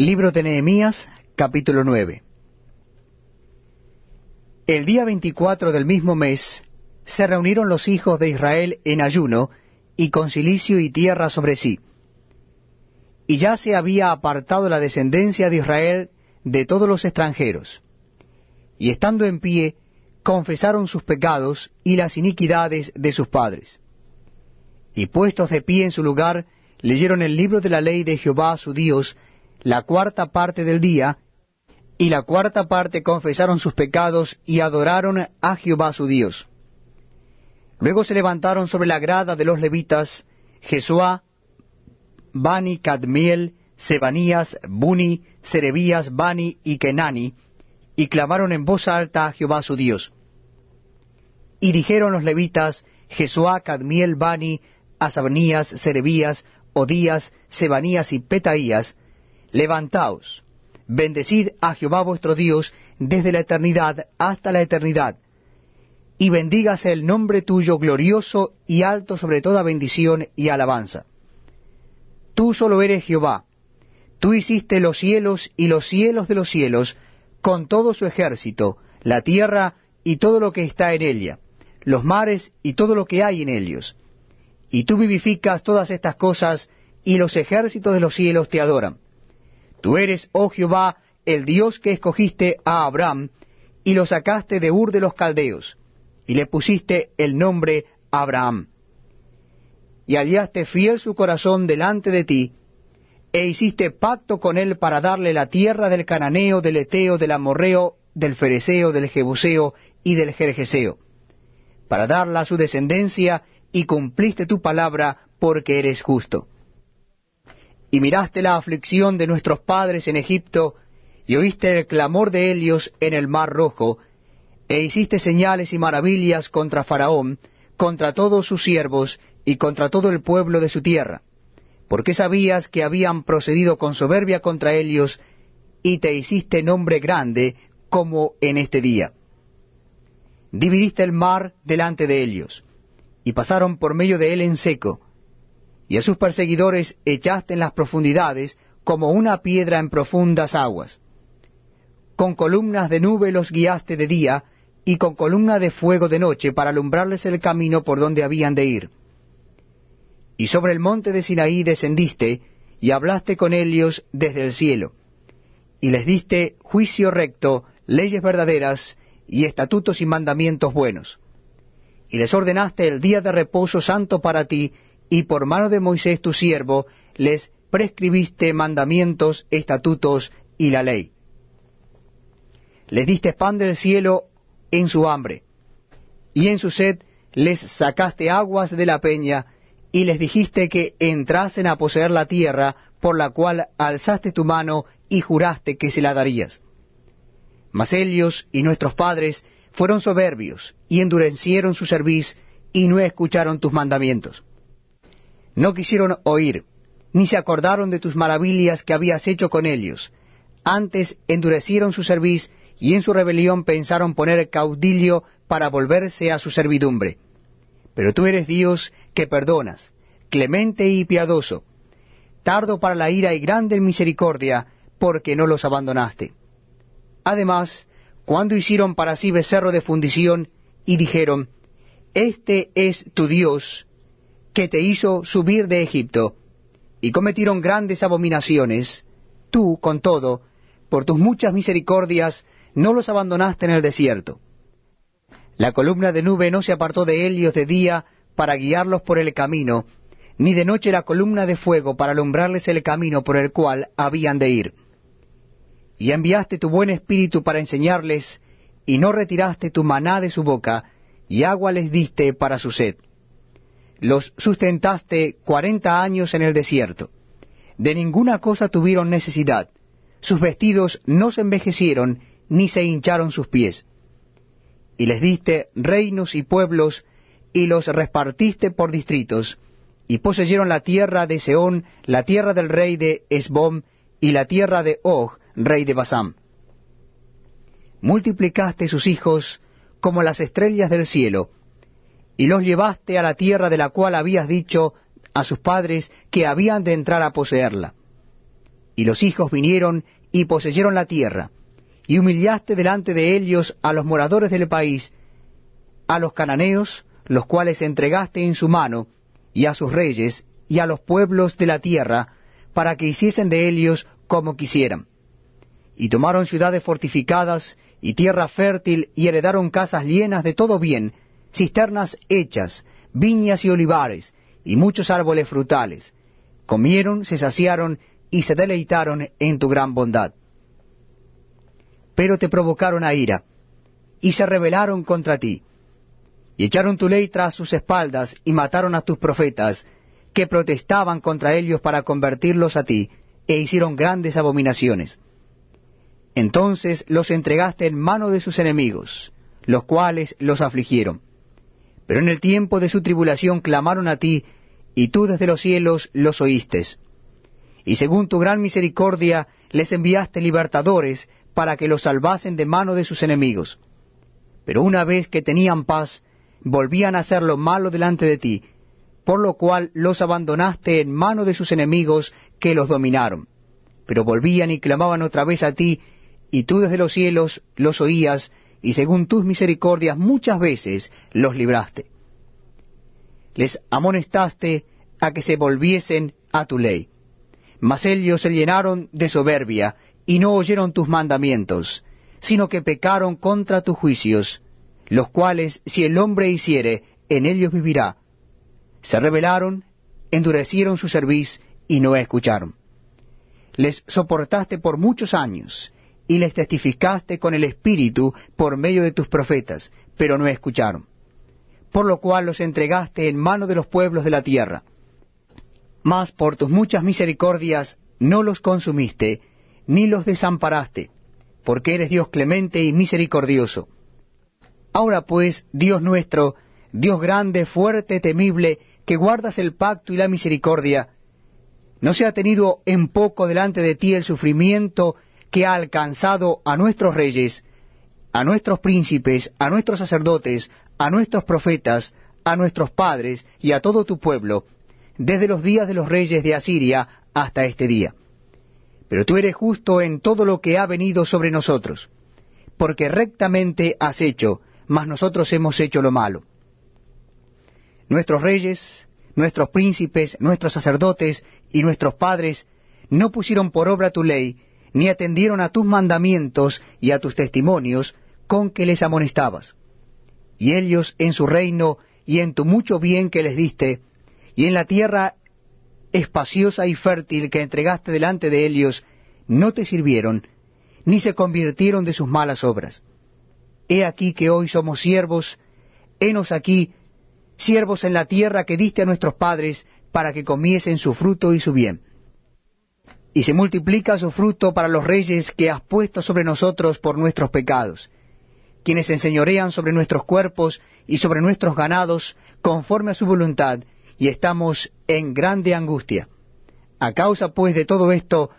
Libro de Nehemías, capítulo 9. El día veinticuatro del mismo mes se reunieron los hijos de Israel en ayuno y con silicio y tierra sobre sí. Y ya se había apartado la descendencia de Israel de todos los extranjeros. Y estando en pie, confesaron sus pecados y las iniquidades de sus padres. Y puestos de pie en su lugar, leyeron el libro de la ley de Jehová su Dios, la cuarta parte del día, y la cuarta parte confesaron sus pecados y adoraron a Jehová su Dios. Luego se levantaron sobre la grada de los levitas Jesuá, Bani, Cadmiel, Sebanías, Buni, Serebías, Bani y Kenani, y clamaron en voz alta a Jehová su Dios. Y dijeron los levitas, Jesuá, Cadmiel, Bani, Asabanías, Serebías, Odías, Sebanías y Petaías, levantaos, bendecid a Jehová vuestro Dios desde la eternidad hasta la eternidad, y bendígase el nombre tuyo glorioso y alto sobre toda bendición y alabanza. Tú solo eres Jehová, tú hiciste los cielos y los cielos de los cielos, con todo su ejército, la tierra y todo lo que está en ella, los mares y todo lo que hay en ellos. Y tú vivificas todas estas cosas, y los ejércitos de los cielos te adoran. Tú eres, oh Jehová, el Dios que escogiste a Abraham, y lo sacaste de Ur de los Caldeos, y le pusiste el nombre Abraham. Y hallaste fiel su corazón delante de ti, e hiciste pacto con él para darle la tierra del cananeo, del eteo, del amorreo, del fereceo, del jebuseo y del jerjeseo, para darla a su descendencia, y cumpliste tu palabra porque eres justo y miraste la aflicción de nuestros padres en Egipto, y oíste el clamor de ellos en el mar rojo, e hiciste señales y maravillas contra Faraón, contra todos sus siervos, y contra todo el pueblo de su tierra, porque sabías que habían procedido con soberbia contra ellos, y te hiciste nombre grande, como en este día. Dividiste el mar delante de ellos, y pasaron por medio de él en seco, y a sus perseguidores echaste en las profundidades como una piedra en profundas aguas. Con columnas de nube los guiaste de día, y con columna de fuego de noche para alumbrarles el camino por donde habían de ir. Y sobre el monte de Sinaí descendiste, y hablaste con ellos desde el cielo, y les diste juicio recto, leyes verdaderas, y estatutos y mandamientos buenos. Y les ordenaste el día de reposo santo para ti, y por mano de Moisés tu siervo les prescribiste mandamientos, estatutos y la ley. Les diste pan del cielo en su hambre, y en su sed les sacaste aguas de la peña, y les dijiste que entrasen a poseer la tierra por la cual alzaste tu mano y juraste que se la darías. Mas ellos y nuestros padres fueron soberbios, y endurecieron su cerviz, y no escucharon tus mandamientos no quisieron oír, ni se acordaron de tus maravillas que habías hecho con ellos. Antes endurecieron su cerviz y en su rebelión pensaron poner caudillo para volverse a su servidumbre. Pero tú eres Dios que perdonas, clemente y piadoso, tardo para la ira y grande misericordia, porque no los abandonaste. Además, cuando hicieron para sí becerro de fundición, y dijeron, Este es tu Dios, que te hizo subir de Egipto, y cometieron grandes abominaciones, tú, con todo, por tus muchas misericordias, no los abandonaste en el desierto. La columna de nube no se apartó de ellos de día para guiarlos por el camino, ni de noche la columna de fuego para alumbrarles el camino por el cual habían de ir. Y enviaste tu buen espíritu para enseñarles, y no retiraste tu maná de su boca, y agua les diste para su sed los sustentaste cuarenta años en el desierto. De ninguna cosa tuvieron necesidad. Sus vestidos no se envejecieron, ni se hincharon sus pies. Y les diste reinos y pueblos, y los repartiste por distritos, y poseyeron la tierra de Seón, la tierra del rey de Esbom, y la tierra de Og, rey de Basam. Multiplicaste sus hijos como las estrellas del cielo, y los llevaste a la tierra de la cual habías dicho a sus padres que habían de entrar a poseerla. y los hijos vinieron y poseyeron la tierra, y humillaste delante de ellos a los moradores del país, a los cananeos, los cuales entregaste en su mano, y a sus reyes, y a los pueblos de la tierra, para que hiciesen de ellos como quisieran. Y tomaron ciudades fortificadas, y tierra fértil, y heredaron casas llenas de todo bien, cisternas hechas, viñas y olivares, y muchos árboles frutales. Comieron, se saciaron, y se deleitaron en tu gran bondad. Pero te provocaron a ira, y se rebelaron contra ti y echaron tu ley tras sus espaldas, y mataron a tus profetas, que protestaban contra ellos para convertirlos a ti, e hicieron grandes abominaciones. Entonces los entregaste en mano de sus enemigos, los cuales los afligieron. Pero en el tiempo de su tribulación clamaron a ti, y tú desde los cielos los oíste. Y según tu gran misericordia les enviaste libertadores para que los salvasen de mano de sus enemigos. Pero una vez que tenían paz, volvían a hacer lo malo delante de ti, por lo cual los abandonaste en mano de sus enemigos que los dominaron. Pero volvían y clamaban otra vez a ti, y tú desde los cielos los oías, y según tus misericordias muchas veces los libraste. Les amonestaste a que se volviesen a tu ley. Mas ellos se llenaron de soberbia, y no oyeron tus mandamientos, sino que pecaron contra tus juicios, los cuales si el hombre hiciere, en ellos vivirá. Se rebelaron, endurecieron su cerviz y no escucharon. Les soportaste por muchos años, y les testificaste con el Espíritu por medio de tus profetas, pero no escucharon. Por lo cual los entregaste en mano de los pueblos de la tierra. Mas por tus muchas misericordias no los consumiste, ni los desamparaste, porque eres Dios clemente y misericordioso Ahora pues, Dios nuestro, Dios grande, fuerte, temible, que guardas el pacto y la misericordia, ¿no se ha tenido en poco delante de ti el sufrimiento que ha alcanzado a nuestros reyes, a nuestros príncipes, a nuestros sacerdotes, a nuestros profetas, a nuestros padres y a todo tu pueblo, desde los días de los reyes de Asiria hasta este día? Pero tú eres justo en todo lo que ha venido sobre nosotros, porque rectamente has hecho, mas nosotros hemos hecho lo malo. Nuestros reyes, nuestros príncipes, nuestros sacerdotes y nuestros padres no pusieron por obra tu ley, ni atendieron a tus mandamientos y a tus testimonios con que les amonestabas. Y ellos en su reino y en tu mucho bien que les diste, y en la tierra espaciosa y fértil que entregaste delante de ellos, no te sirvieron, ni se convirtieron de sus malas obras. He aquí que hoy somos siervos, henos aquí, siervos en la tierra que diste a nuestros padres, para que comiesen su fruto y su bien. Y se multiplica su fruto para los reyes que has puesto sobre nosotros por nuestros pecados, quienes enseñorean sobre nuestros cuerpos y sobre nuestros ganados, conforme a su voluntad, y estamos en grande angustia. A causa pues de todo esto,